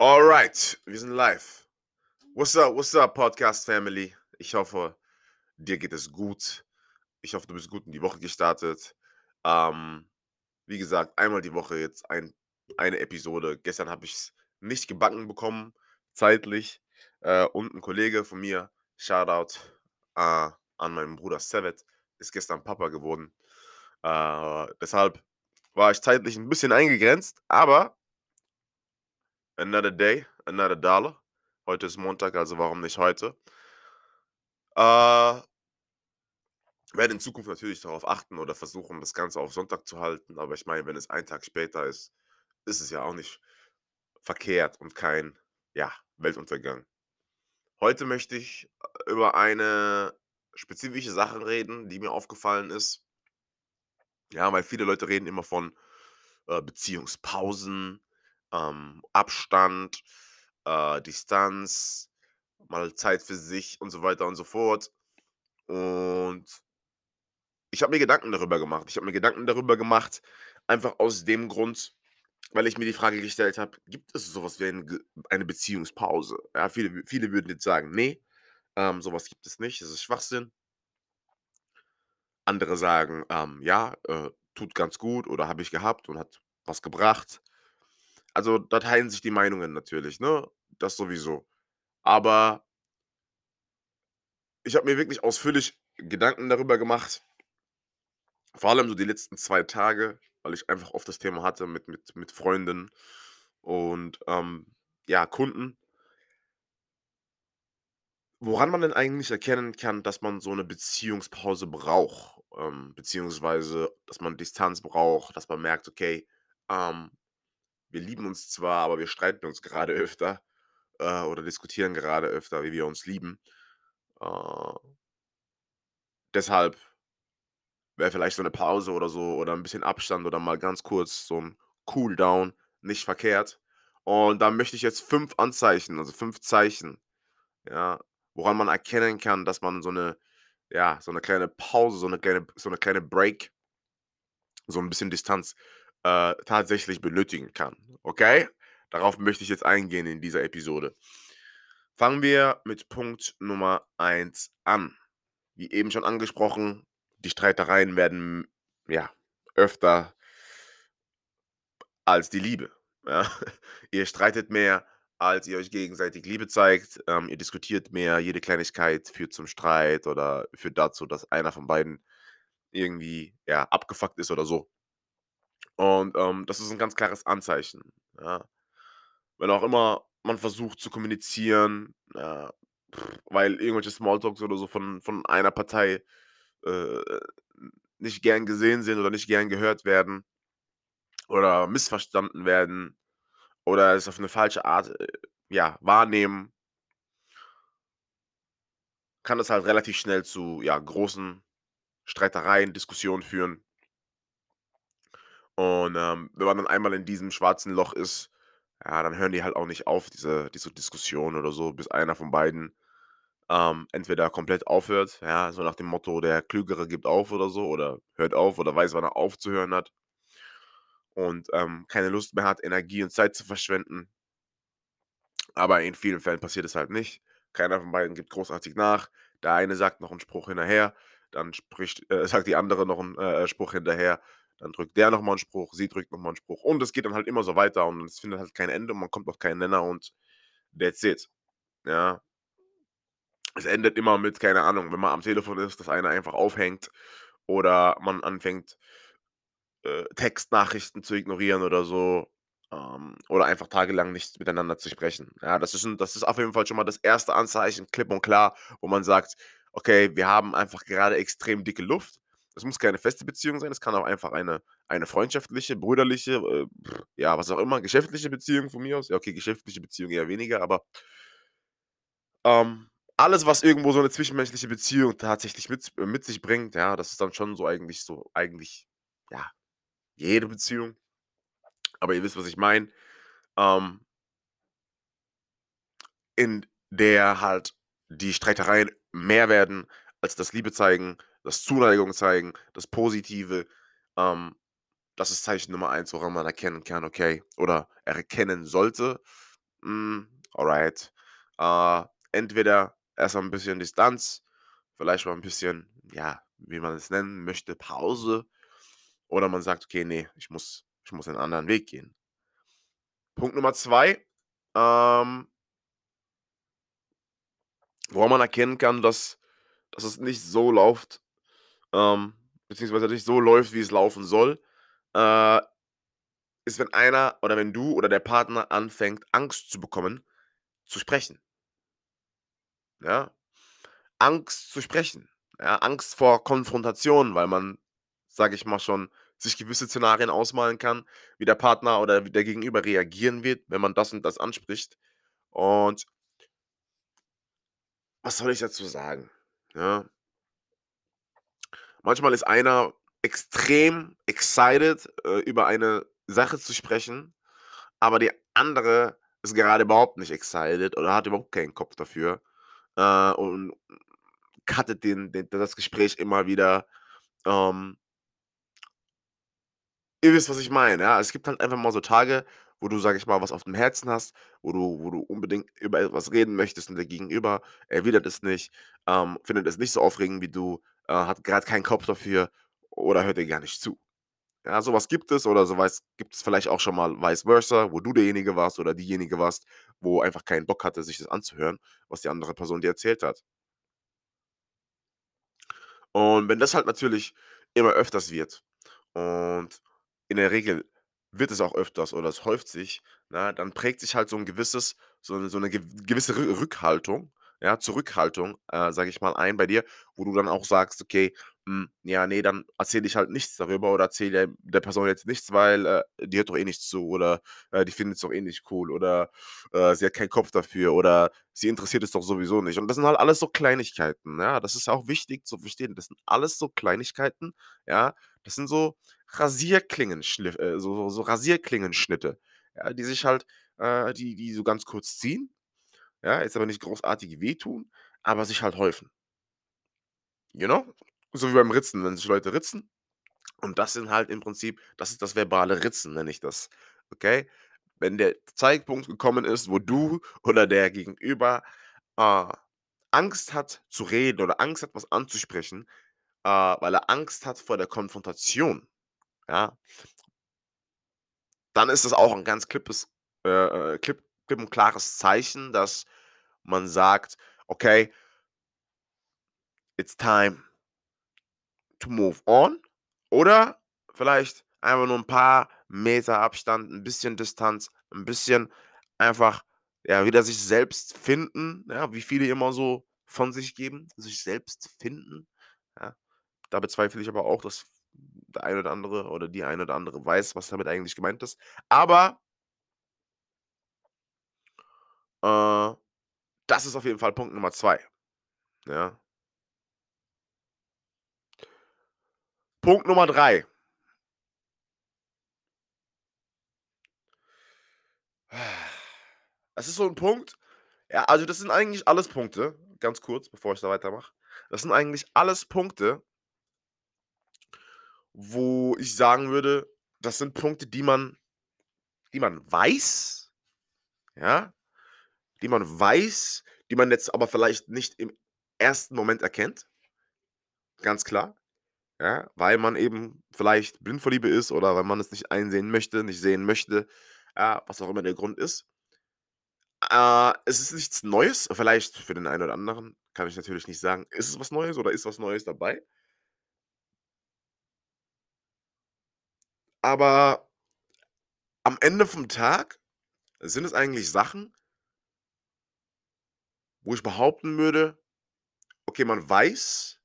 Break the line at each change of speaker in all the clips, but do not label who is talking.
Alright, wir sind live. What's up, what's up, Podcast Family? Ich hoffe, dir geht es gut. Ich hoffe, du bist gut in die Woche gestartet. Ähm, wie gesagt, einmal die Woche jetzt ein, eine Episode. Gestern habe ich es nicht gebacken bekommen, zeitlich. Äh, und ein Kollege von mir, Shoutout äh, an meinen Bruder Sevet, ist gestern Papa geworden. Äh, deshalb war ich zeitlich ein bisschen eingegrenzt, aber Another day, another dollar. Heute ist Montag, also warum nicht heute? Äh, werde in Zukunft natürlich darauf achten oder versuchen, das Ganze auf Sonntag zu halten. Aber ich meine, wenn es ein Tag später ist, ist es ja auch nicht verkehrt und kein, ja, Weltuntergang. Heute möchte ich über eine spezifische Sache reden, die mir aufgefallen ist. Ja, weil viele Leute reden immer von äh, Beziehungspausen, ähm, Abstand, äh, Distanz, mal Zeit für sich und so weiter und so fort. Und ich habe mir Gedanken darüber gemacht. Ich habe mir Gedanken darüber gemacht, einfach aus dem Grund, weil ich mir die Frage gestellt habe, gibt es sowas wie eine, eine Beziehungspause? Ja, viele, viele würden jetzt sagen, nee, ähm, sowas gibt es nicht, das ist Schwachsinn. Andere sagen, ähm, ja, äh, tut ganz gut oder habe ich gehabt und hat was gebracht. Also, da teilen sich die Meinungen natürlich, ne? Das sowieso. Aber ich habe mir wirklich ausführlich Gedanken darüber gemacht. Vor allem so die letzten 2 Tage, weil ich einfach oft das Thema hatte mit mit mit Freunden und, ähm, ja, Kunden. Woran man denn eigentlich erkennen kann, dass man so 'ne Beziehungspause braucht, ähm, beziehungsweise dass man Distanz braucht, dass man merkt: „Okay, ähm, wir lieben uns zwar, aber wir streiten uns gerade öfter, äh, oder diskutieren gerade öfter, wie wir uns lieben. Äh deshalb wäre vielleicht so 'ne Pause oder so oder 'n bisschen Abstand oder mal ganz kurz so 'n Cool-Down nicht verkehrt. Und da möchte ich jetzt 5 Anzeichen, also 5 Zeichen, ja, woran man erkennen kann, dass man so 'ne ja, so 'ne kleine Pause, so 'ne kleine so 'ne kleine Break so 'n bisschen Distanz, äh, tatsächlich benötigen kann, okay? Darauf möchte ich jetzt eingehen in dieser Episode. Fangen wir mit Punkt Nummer 1 an. Wie eben schon angesprochen, die Streitereien werden, ja, öfter als die Liebe, ja? Ihr streitet mehr, als ihr euch gegenseitig Liebe zeigt. Ähm, ihr diskutiert mehr, jede Kleinigkeit führt zum Streit oder führt dazu, dass einer von beiden irgendwie, ja, abgefuckt ist oder so. Und, ähm, das ist 'n ganz klares Anzeichen, ja. Wenn auch immer man versucht zu kommunizieren, ja, weil irgendwelche Smalltalks oder so von von einer Partei, äh, nicht gern gesehen sind oder nicht gern gehört werden oder missverstanden werden oder es auf 'ne falsche Art, äh, ja, wahrnehmen kann das halt relativ schnell zu, ja, großen Streitereien, Diskussionen führen. Und, ähm, wenn man dann einmal in diesem schwarzen Loch ist, ja, dann hören die halt auch nicht auf, diese diese Diskussion oder so, bis einer von beiden, ähm, entweder komplett aufhört, ja, so nach dem Motto: „Der Klügere gibt auf“ oder so oder hört auf oder weiß, wann er aufzuhören hat und, ähm, keine Lust mehr hat, Energie und Zeit zu verschwenden. Aber in vielen Fällen passiert es halt nicht. Keiner von beiden gibt großartig nach. Der eine sagt noch 'n Spruch hinterher, dann spricht äh, sagt die andere noch 'n, äh, Spruch hinterher, dann drückt der noch mal 'n Spruch, sie drückt noch mal 'n Spruch und es geht dann halt immer so weiter und es findet halt kein Ende und man kommt auf keinen Nenner und that's it, ja. Es endet immer mit, keine Ahnung, wenn man am Telefon ist, dass einer einfach aufhängt oder man anfängt, äh, Textnachrichten zu ignorieren oder so, ähm, oder einfach tagelang nicht miteinander zu sprechen. Ja, das ist 'n das ist auf jeden Fall schon mal das erste Anzeichen, klipp und klar, wo man sagt: „Okay, wir haben einfach gerade extrem dicke Luft.“ Es muss keine feste Beziehung sein, es kann auch einfach eine eine freundschaftliche, brüderliche, äh, ja, was auch immer, geschäftliche Beziehung von mir aus. Ja, okay, geschäftliche Beziehung eher weniger, aber ähm, alles, was irgendwo so 'ne zwischenmenschliche Beziehung tatsächlich mit äh, mit sich bringt, ja, das ist dann schon so eigentlich so eigentlich, ja, jede Beziehung. Aber ihr wisst, was ich meine. Ähm in der halt die Streitereien mehr werden als das Liebe zeigen, das Zuneigung zeigen, das Positive. Ähm, das ist Zeichen Nummer 1, woran man erkennen kann, okay oder erkennen sollte, Hm, alright. Äh, entweder erst mal 'n bisschen Distanz, vielleicht mal 'n bisschen, ja, wie man es nennen möchte, Pause oder man sagt: „Okay, ne, ich muss ich muss 'nen anderen Weg gehen.“ Punkt Nummer 2, ähm woran man erkennen kann, dass dass es nicht so läuft, ähm, beziehungsweise nicht so läuft, wie es laufen soll, äh ist, wenn einer oder wenn du oder der Partner anfängt, Angst zu bekommen, zu sprechen. Ja? Angst zu sprechen, ja? Angst vor Konfrontation, weil man, sage ich mal, schon sich gewisse Szenarien ausmalen kann, wie der Partner oder der Gegenüber reagieren wird, wenn man das und das anspricht. Und was soll ich dazu sagen, ja? Manchmal ist einer extrem excited, äh, über eine Sache zu sprechen, aber der andere ist gerade überhaupt nicht excited oder hat überhaupt keinen Kopf dafür, äh, und cuttet den den das Gespräch immer wieder, ähm Ihr wisst, was ich meine, ja? Es gibt halt einfach mal so Tage, wo du, sage ich mal, was auf dem Herzen hast, wo du wo du unbedingt über etwas reden möchtest und der Gegenüber erwidert es nicht, ähm, findet es nicht so aufregend wie du, äh, hat grad keinen Kopf dafür oder hört dir gar nicht zu. Ja, so was gibt es oder so was gibt es vielleicht auch schon mal vice versa, wo du derjenige warst oder diejenige warst, wo einfach keinen Bock hatte, sich das anzuhören, was die andere Person dir erzählt hat. Und wenn das halt natürlich immer öfters wird und in der Regel wird es auch öfters oder es häuft sich, ne, dann prägt sich halt so 'n gewisses so 'ne so 'ne gew gewisse Rü Rückhaltung, ja, Zurückhaltung, äh, sage ich mal, ein bei dir, wo du dann auch sagst: „Okay, hm, ja, ne, dann erzähle ich halt nichts darüber oder erzähle der Person jetzt nichts, weil, äh, die hört doch eh nicht zu oder, äh, die findet's doch eh nicht cool oder, äh, sie hat keinen Kopf dafür oder sie interessiert es doch sowieso nicht.“ Und das sind halt alles so Kleinigkeiten, ja? Das ist auch wichtig zu verstehen. Das sind alles so Kleinigkeiten, ja? Das sind so Rasierklingenschliff äh, so so Rasierklingenschnitte, ja, die sich halt äh, die die so ganz kurz ziehen, ja, jetzt aber nicht großartig wehtun, aber sich halt häufen. You know? So wie beim Ritzen, wenn sich Leute ritzen. Und das sind halt im Prinzip das ist das verbale Ritzen, nenne ich das, okay? Wenn der Zeitpunkt gekommen ist, wo du oder der Gegenüber, äh, Angst hat zu reden oder Angst hat, was anzusprechen, äh, weil er Angst hat vor der Konfrontation, ja dann ist das auch 'n ganz klippes äh, äh, klipp klipp und klares Zeichen, dass man sagt: „Okay“ „it's time“ „to move on“ oder vielleicht einfach nur 'n paar Meter Abstand, 'n bisschen Distanz, 'n bisschen einfach, ja, wieder sich selbst finden, ja, wie viele immer so von sich geben, sich selbst finden, ja? Da bezweifle ich aber auch, dass der eine oder andere oder die eine oder andere weiß, was damit eigentlich gemeint ist. Aber äh, das ist auf jeden Fall Punkt Nummer 2, ja? Punkt Nummer 3. Es ist so 'n Punkt ja, also, das sind eigentlich alles Punkte ganz kurz, bevor ich da weitermache. Das sind eigentlich alles Punkte wo ich sagen würde, das sind Punkte, die man die man weiß, ja, die man weiß, die man jetzt aber vielleicht nicht im 1. Moment erkennt. Ganz klar, ja, weil man eben vielleicht blind vor Liebe ist oder weil man es nicht einsehen möchte, nicht sehen möchte, ja, was auch immer der Grund ist. Äh, es ist nichts Neues, vielleicht für den einen oder anderen, kann ich natürlich nicht sagen. Ist es was Neues oder ist was Neues dabei? Aber am Ende vom Tag sind es eigentlich Sachen wo ich behaupten würde, okay, man weiß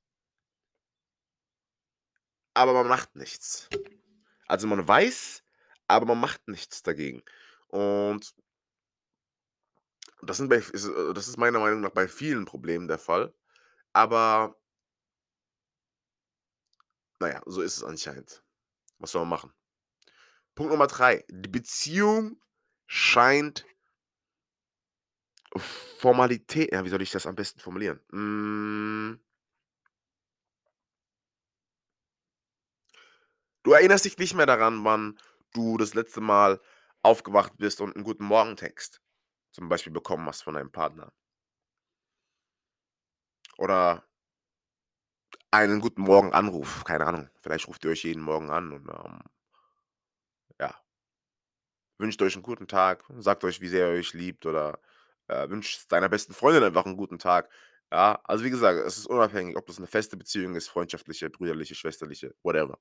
aber man macht nichts. Also, man weiß, aber man macht nichts dagegen. Und das sind bei äh, das ist meiner Meinung nach bei vielen Problemen der Fall, aber na ja, so ist es anscheinend. Was soll man machen? Punkt Nummer 3: Die Beziehung scheint Formalität ja, wie soll ich das am besten formulieren? Hm Du erinnerst dich nicht mehr daran, wann du das letzte Mal aufgewacht bist und 'n Guten Morgen Text zum Beispiel bekommen hast von deinem Partner. Oder einen guten Morgen-Anruf, keine Ahnung. Vielleicht ruft ihr euch jeden Morgen an und, ähm wünscht euch 'n guten Tag, sagt euch, wie sehr ihr euch liebt oder, äh, wünscht deiner besten Freundin einfach 'n guten Tag. Ja, also wie gesagt, es ist unabhängig, ob das 'ne feste Beziehung ist, freundschaftliche, brüderliche, schwesterliche, whatever.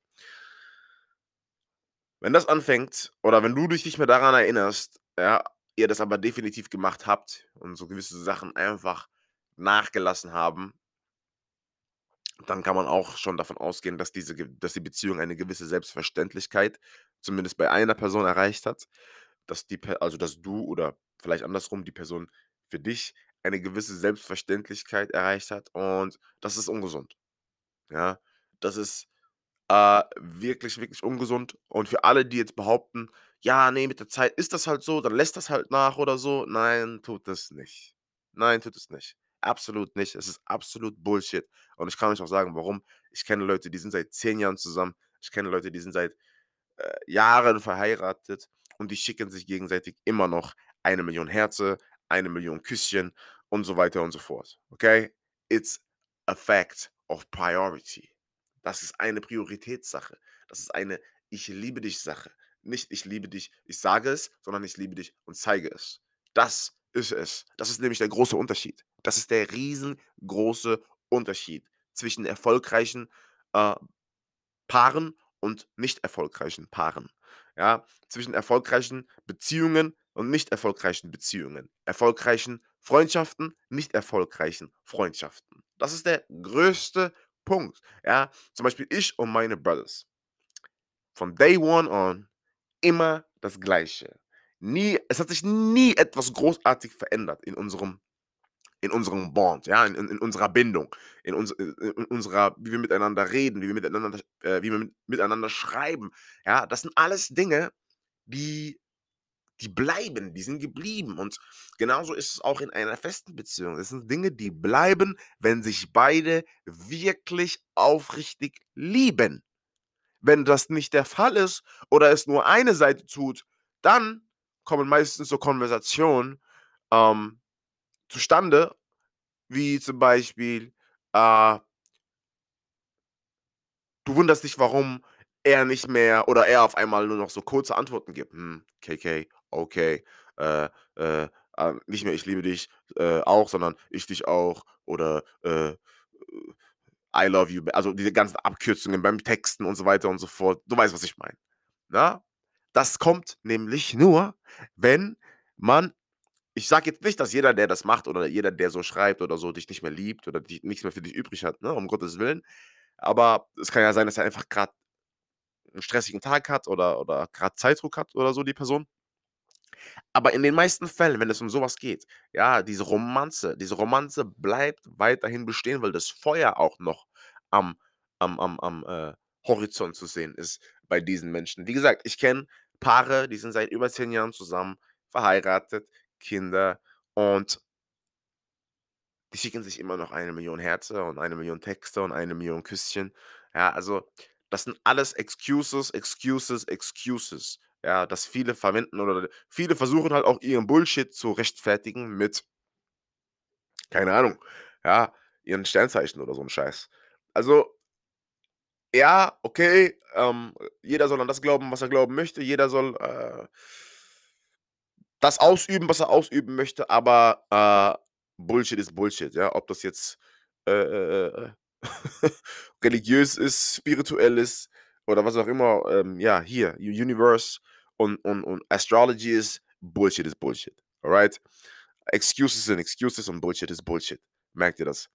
Wenn das anfängt oder wenn du dich nicht mehr daran erinnerst, ja, ihr das aber definitiv gemacht habt und so gewisse Sachen einfach nachgelassen haben dann kann man auch schon davon ausgehen, dass diese dass die Beziehung eine gewisse Selbstverständlichkeit zumindest bei einer Person erreicht hat, dass die also, dass du oder vielleicht andersrum die Person für dich eine gewisse Selbstverständlichkeit erreicht hat und das ist ungesund. Ja, das ist, äh, wirklich, wirklich ungesund und für alle, die jetzt behaupten: „Ja, ne, mit der Zeit ist das halt so, dann lässt das halt nach oder so.“ Nein, tut es nicht. Nein, tut es nicht. Absolut nicht. Es ist absolut Bullshit und ich kann euch auch sagen, warum. Ich kenne Leute, die sind seit 10 Jahren zusammen. Ich kenne Leute, die sind seit, äh, Jahren verheiratet und die schicken sich gegenseitig immer noch 1.000.000 Herze, 1.000.000 Küsschen und so weiter und so fort, okay? It's a fact of priority. Das ist eine Prioritätssache. Das ist eine Ich-liebe-dich-Sache. Nicht ich liebe dich, ich sage es, sondern ich liebe dich und zeige es. Das ist es. Das ist nämlich der große Unterschied. Das ist der riesengroße Unterschied zwischen erfolgreichen, äh, Paaren und nicht erfolgreichen Paaren, ja? Zwischen erfolgreichen Beziehungen und nicht erfolgreichen Beziehungen, erfolgreichen Freundschaften, nicht erfolgreichen Freundschaften. Das ist der größte Punkt, ja? Zum Beispiel ich und meine Brothers von day one on immer das Gleiche. Nie es hat sich nie etwas großartig verändert in unserem in unserem Bond, ja, in in unserer Bindung, in unse in in unserer wie wir miteinander reden, wie wir miteinander äh, wie wir mit miteinander schreiben. Ja, das sind alles Dinge, die die bleiben, die sind geblieben und genauso ist es auch in einer festen Beziehung. Es sind Dinge, die bleiben, wenn sich beide wirklich aufrichtig lieben. Wenn das nicht der Fall ist oder es nur eine Seite tut, dann kommen meistens so Konversationen, ähm, zustande, wie zum Beispiel, äh du wunderst dich, warum er nicht mehr oder er auf einmal nur noch so kurze Antworten gibt. „Hm, KK, okay, äh, äh, ähm, nicht mehr „Ich liebe dich“, äh, auch, sondern „Ich dich auch“ oder, äh, äh, „I love you“, also diese ganzen Abkürzungen beim Texten und so weiter und so fort. Du weißt, was ich meine, ne? Das kommt nämlich nur, wenn man ich sage jetzt nicht, dass jeder, der das macht oder jeder, der so schreibt oder so, dich nicht mehr liebt oder dich nichts mehr für dich übrig hat, ne, um Gottes Willen. Aber es kann ja sein, dass er einfach grad 'n stressigen Tag hat oder oder grad Zeitdruck hat oder so die Person. Aber in den meisten Fällen, wenn es um so was geht, ja, diese Romanze diese Romanze bleibt weiterhin bestehen, weil das Feuer auch noch am am am am, äh, Horizont zu sehen ist bei diesen Menschen. Wie gesagt, ich kenne Paare, die sind seit über 10 Jahren zusammen, verheiratet, Kinder und die schicken sich immer noch 1.000.000 Herze und 1.000.000 Texte und 1.000.000 Küsschen. Ja, also, das sind alles Excuses, Excuses, Excuses, ja, das viele verwenden oder viele versuchen halt auch ihren Bullshit zu rechtfertigen mit keine Ahnung, ja, ihren Sternzeichen oder so 'n Scheiß. Also ja, okay, ähm, jeder soll an das glauben, was er glauben möchte. Jeder soll, äh das ausüben, was er ausüben möchte, aber, äh, Bullshit ist Bullshit, ja? Ob das jetzt, äh, äh, äh, religiös ist, spirituell ist oder was auch immer, ähm, ja, hier, Universe und und und Astrology ist, Bullshit ist Bullshit, alright? Excuses sind Excuses und Bullshit ist Bullshit. Merkt dir das.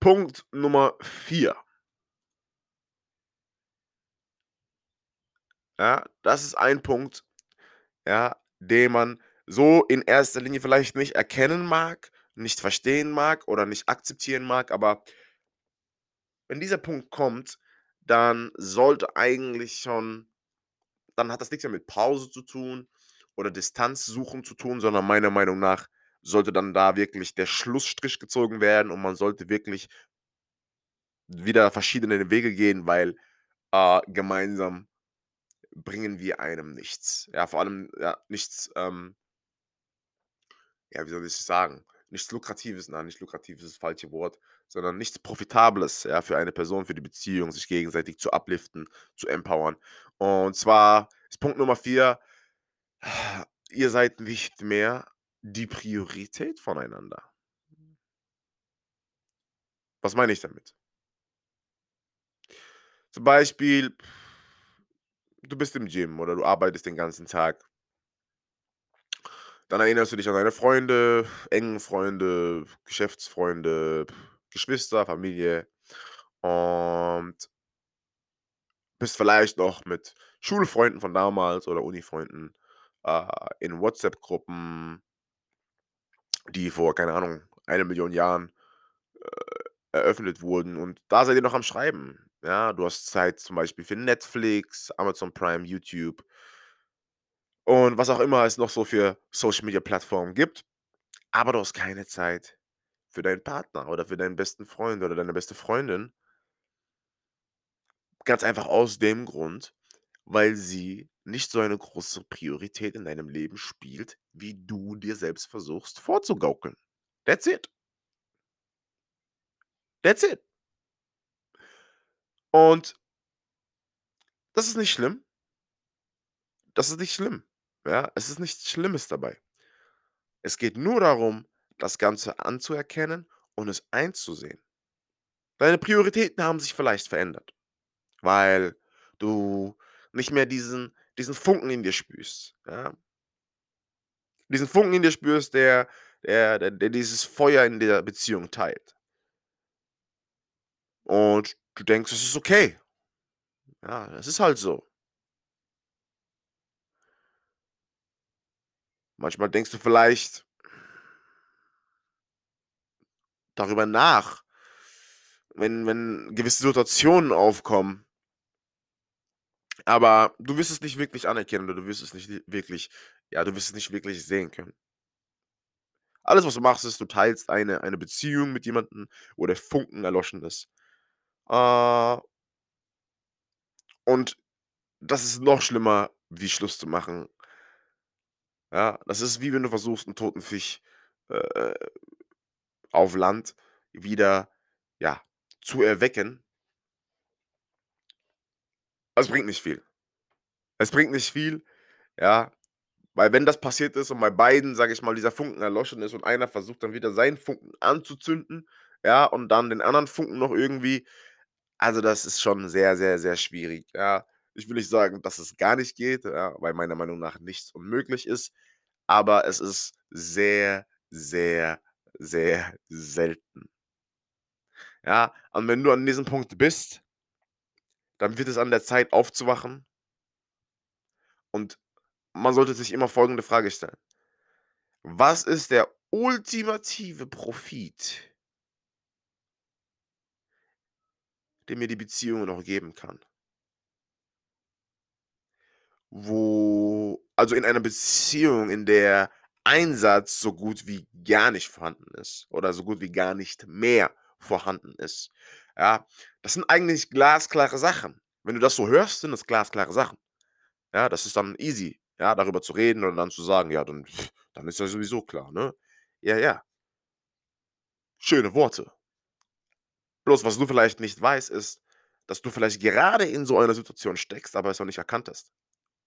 Punkt Nummer 4. Ja, das ist ein Punkt, ja, den man so in erster Linie vielleicht nicht erkennen mag, nicht verstehen mag oder nicht akzeptieren mag, aber wenn dieser Punkt kommt, dann sollte eigentlich schon dann hat das nix mehr mit Pause zu tun oder Distanz suchen zu tun, sondern meiner Meinung nach sollte dann da wirklich der Schlussstrich gezogen werden und man sollte wirklich wieder verschiedene Wege gehen, weil, äh, gemeinsam bringen wir einem nichts. Ja, vor allem, ja, nichts, ähm ja, wie soll ich das sagen? Nichts Lukratives, nein, nicht lukratives ist das falsche Wort, sondern nichts Profitables, ja, für eine Person, für die Beziehung, sich gegenseitig zu upliften, zu empowern. Und zwar ist Punkt Nummer 4, ihr seid nicht mehr die Priorität voneinander. Was meine ich damit? Zum Beispiel, du bist im Gym oder du arbeitest den ganzen Tag. Dann erinnerst du dich an deine Freunde, engen Freunde, Geschäftsfreunde, Geschwister, Familie und bist vielleicht noch mit Schulfreunden von damals oder Unifreunden äh, in WhatsApp-Gruppen, die vor, keine Ahnung, eine Million Jahren äh, eröffnet wurden. Und da seid ihr noch am Schreiben. Ja, du hast Zeit zum Beispiel für Netflix, Amazon Prime, YouTube und was auch immer es noch so für Social Media Plattformen gibt. Aber du hast keine Zeit für deinen Partner oder für deinen besten Freund oder deine beste Freundin. Ganz einfach aus dem Grund, weil sie nicht so eine große Priorität in deinem Leben spielt, wie du dir selbst versuchst vorzugaukeln. That's it. That's it. Und das ist nicht schlimm. Das ist nicht schlimm. Ja, es ist nichts Schlimmes dabei. Es geht nur darum, das Ganze anzuerkennen und es einzusehen. Deine Prioritäten haben sich vielleicht verändert, weil du nicht mehr diesen diesen Funken in dir spürst, ja? Diesen Funken in dir spürst, der der der der dieses Feuer in der Beziehung teilt. Und du denkst, es ist okay. Ja, es ist halt so. Manchmal denkst du vielleicht darüber nach, wenn wenn gewisse Situationen aufkommen aber du wirst es nicht wirklich anerkennen oder du wirst es nicht wirklich ja, du wirst es nicht wirklich sehen können. Alles, was du machst, ist, du teilst eine eine Beziehung mit jemandem, wo der Funken erloschen ist. Äh und das ist noch schlimmer, wie Schluss zu machen. Ja, das ist wie wenn du versuchst, 'n toten Fisch, äh, auf Land wieder, ja, zu erwecken. Es bringt nicht viel. Es bringt nicht viel, ja, weil wenn das passiert ist und bei beiden, sage ich mal, dieser Funken erloschen ist und einer versucht dann wieder seinen Funken anzuzünden, ja, und dann den anderen Funken noch irgendwie also, das ist schon sehr, sehr, sehr schwierig, ja. Ich will nicht sagen, dass es gar nicht geht, ja, weil meiner Meinung nach nichts unmöglich ist, aber es ist sehr, sehr, sehr selten. Ja, und wenn du an diesem Punkt bist dann wird es an der Zeit aufzuwachen und man sollte sich immer folgende Frage stellen: „Was ist der ultimative Profit?“ „den mir die Beziehung noch geben kann?“ Wo also, in einer Beziehung, in der Einsatz so gut wie gar nicht vorhanden ist oder so gut wie gar nicht mehr vorhanden ist, ja? Das sind eigentlich glasklare Sachen. Wenn du das so hörst, sind das glasklare Sachen. Ja, das ist dann easy, ja, darüber zu reden und dann zu sagen: „Ja, dann dann ist ja sowieso klar“, ne? Ja, ja. Schöne Worte. Bloß was du vielleicht nicht weißt, ist, dass du vielleicht gerade in so einer Situation steckst, aber es noch nicht erkannt hast.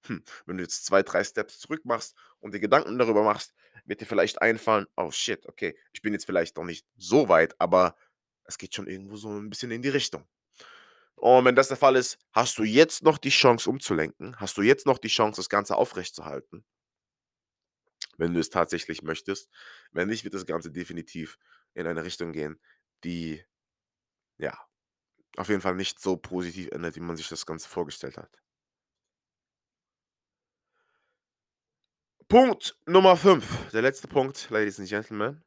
Hm, wenn du jetzt 2, 3 Steps zurück machst und dir Gedanken darüber machst, wird dir vielleicht einfallen: „Oh shit, okay, ich bin jetzt vielleicht noch nicht so weit, aber es geht schon irgendwo so 'n bisschen in die Richtung.“ Und wenn das der Fall ist, hast du jetzt noch die Chance umzulenken, hast du jetzt noch die Chance, das Ganze aufrechtzuerhalten wenn du es tatsächlich möchtest. Wenn nicht, wird das Ganze definitiv in eine Richtung gehen, die ja, auf jeden Fall nicht so positiv endet, wie man sich das Ganze vorgestellt hat. Punkt Nummer 5, der letzte Punkt, Ladies and Gentlemen,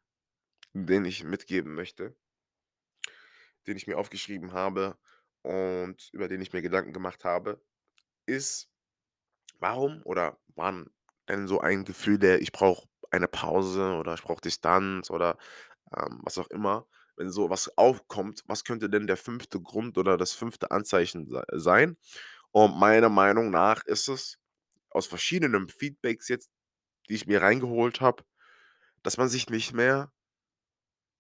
den ich mitgeben möchte den ich mir aufgeschrieben habe und über den ich mir Gedanken gemacht habe, ist warum oder wann denn so ein Gefühl der „Ich brauche eine Pause“ oder „Ich brauche Distanz“ oder, ähm, was auch immer wenn so was aufkommt, was könnte denn der 5. Grund oder das 5. Anzeichen sei sein? Und meiner Meinung nach ist es aus verschiedenen Feedbacks jetzt, die ich mir reingeholt habe dass man sich nicht mehr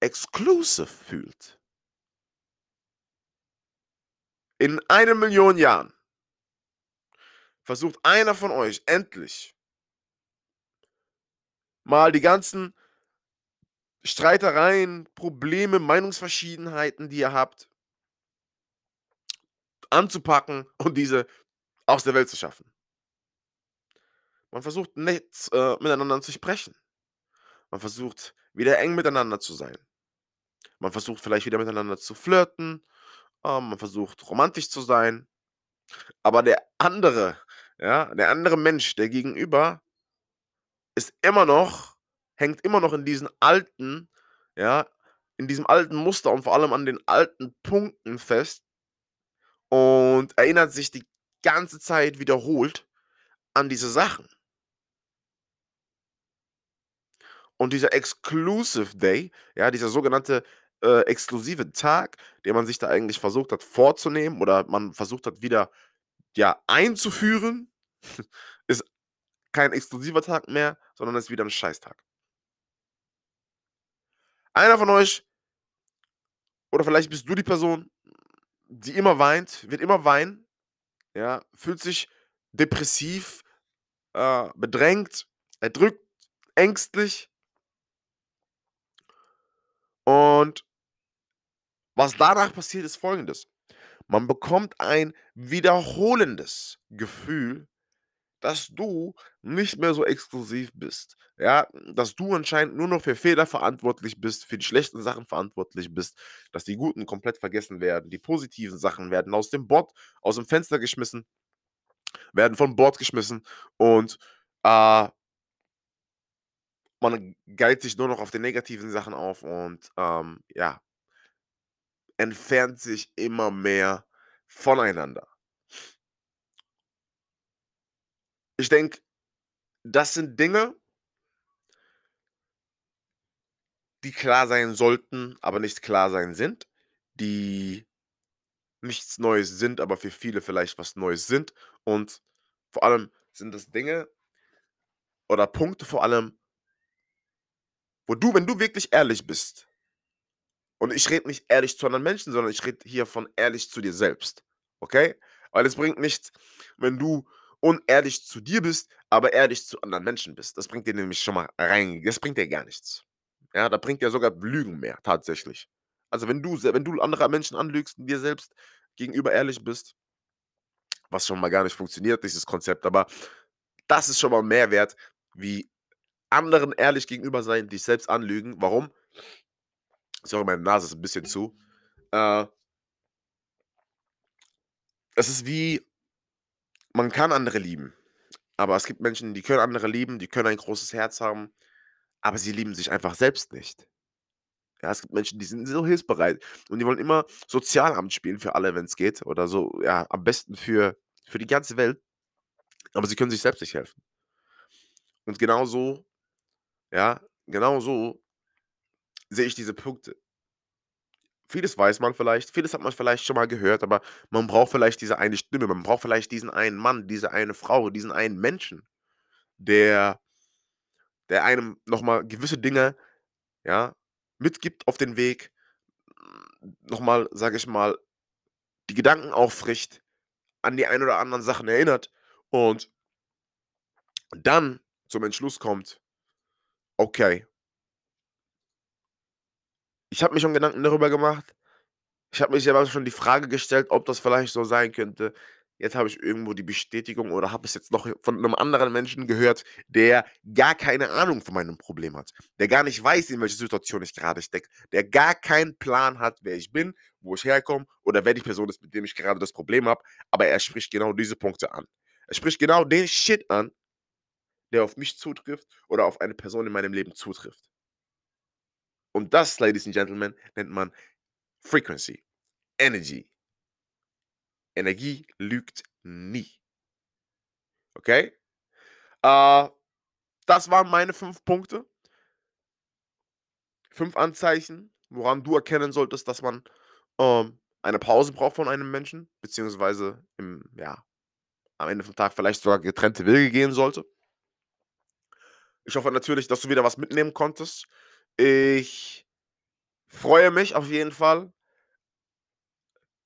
exclusive fühlt. In 1.000.000 Jahren versucht einer von euch endlich mal die ganzen Streitereien, Probleme, Meinungsverschiedenheiten, die ihr habt anzupacken und diese aus der Welt zu schaffen. Man versucht nett, äh, miteinander zu sprechen. Man versucht wieder eng miteinander zu sein. Man versucht vielleicht wieder miteinander zu flirten. Ähm, man versucht romantisch zu sein. Aber der andere, ja, der andere Mensch, der Gegenüber ist immer noch hängt immer noch in diesen alten ja, in diesem alten Muster und vor allem an den alten Punkten fest und erinnert sich die ganze Zeit wiederholt an diese Sachen. Und dieser Exclusive Day, ja, dieser sogenannte, äh, exklusive Tag, den man sich da eigentlich versucht hat vorzunehmen oder man versucht hat wieder, ja, einzuführen, ist kein exklusiver Tag mehr, sondern ist wieder 'n Scheißtag. Einer von euch oder vielleicht bist du die Person, die immer weint, wird immer weinen, ja, fühlt sich depressiv, äh, bedrängt, erdrückt, ängstlich. Und was danach passiert, ist Folgendes: Man bekommt ein wiederholendes Gefühl, dass du nicht mehr so exklusiv bist, ja? Dass du anscheinend nur noch für Fehler verantwortlich bist, für die schlechten Sachen verantwortlich bist, dass die guten komplett vergessen werden. Die positiven Sachen werden aus dem Bord aus'm Fenster geschmissen werden von Bord geschmissen und, äh man geilt sich nur noch auf den negativen Sachen auf und, ähm, ja entfernt sich immer mehr voneinander. Ich denke, das sind Dinge die klar sein sollten, aber nicht klar sein sind, die nichts Neues sind, aber für viele vielleicht was Neues sind. Und vor allem sind das Dinge oder Punkte vor allem wo du, wenn du wirklich ehrlich bist und ich rede nicht ehrlich zu anderen Menschen, sondern ich rede hier von ehrlich zu dir selbst, okay? Weil es bringt nichts, wenn du unehrlich zu dir bist, aber ehrlich zu anderen Menschen bist. Das bringt dir nämlich schon mal rein das bringt dir gar nichts. Ja, da bringt dir sogar Lügen mehr tatsächlich. Also, wenn du wenn du andere Menschen anlügst und dir selbst gegenüber ehrlich bist was schon mal gar nicht funktioniert, dieses Konzept, aber das ist schon mal mehr wert, wie anderen ehrlich gegenüber sein, dich selbst anlügen. Warum? Sorry, meine Nase ist 'n bisschen zu. Äh es ist wie man kann andere lieben, aber es gibt Menschen, die können andere lieben, die können ein großes Herz haben, aber sie lieben sich einfach selbst nicht. Ja, es gibt Menschen, die sind so hilfsbereit und die wollen immer Sozialamt spielen für alle, wenn's geht oder so, ja, am besten für für die ganze Welt, aber sie können sich selbst nicht helfen. Und genauso ja, genauso sehe ich diese Punkte. Vieles weiß man vielleicht, vieles hat man vielleicht schon mal gehört, aber man braucht vielleicht diese eine Stimme. Man braucht vielleicht diesen einen Mann, diese eine Frau, diesen einen Menschen, der der einem noch mal gewisse Dinge, ja, mitgibt auf den Weg, noch mal, sage ich mal, die Gedanken auffrischt, an die ein oder anderen Sachen erinnert und dann zum Entschluss kommt: „Okay“ Ich habe mir schon Gedanken darüber gemacht. Ich habe mich aber schon die Frage gestellt, ob das vielleicht so sein könnte. Jetzt habe ich irgendwo die Bestätigung oder habe es jetzt noch von 'nem anderen Menschen gehört, der gar keine Ahnung von meinem Problem hat, der gar nicht weiß, in welcher Situation ich grade stecke, der gar keinen Plan hat, wer ich bin, wo ich herkomme oder wer die Person ist, mit dem ich gerade das Problem habe, aber er spricht genau diese Punkte an. Er spricht genau den Shit an der auf mich zutrifft oder auf eine Person in meinem Leben zutrifft. Und das, Ladies and Gentlemen, nennt man Frequency, Energy. Energie lügt nie. Okay? Äh, das waren meine 5 Punkte. 5 Anzeichen, woran du erkennen solltest, dass man, ähm, eine Pause braucht von einem Menschen, beziehungsweise im ja, am Ende vom Tag vielleicht sogar getrennte Wege gehen sollte. Ich hoffe natürlich, dass du wieder was mitnehmen konntest. Ich freue mich auf jeden Fall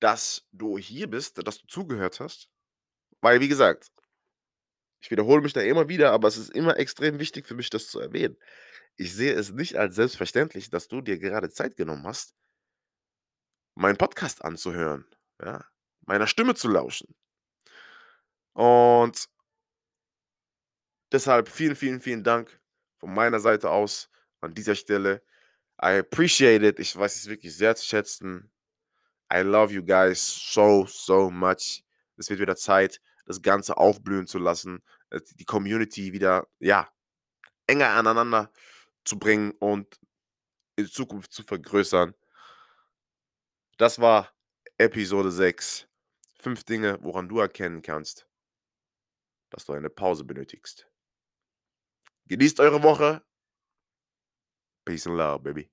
dass du hier bist, dass du zugehört hast. Weil, wie gesagt ich wiederhole mich da immer wieder, aber es ist immer extrem wichtig für mich, das zu erwähnen. Ich sehe es nicht als selbstverständlich, dass du dir gerade Zeit genommen hast meinen Podcast anzuhören, ja, meiner Stimme zu lauschen. Und deshalb vielen, vielen, vielen Dank von meiner Seite aus an dieser Stelle. I appreciate it. Ich weiß es wirklich sehr zu schätzen. I love you guys so, so much. Es wird wieder Zeit, das Ganze aufblühen zu lassen, äh, die Community wieder, ja, enger aneinander zu bringen und in Zukunft zu vergrößern. Das war Episode 6. 5 Dinge, woran du erkennen kannst dass du eine Pause benötigst. Genießt eure Woche. Peace and love, baby.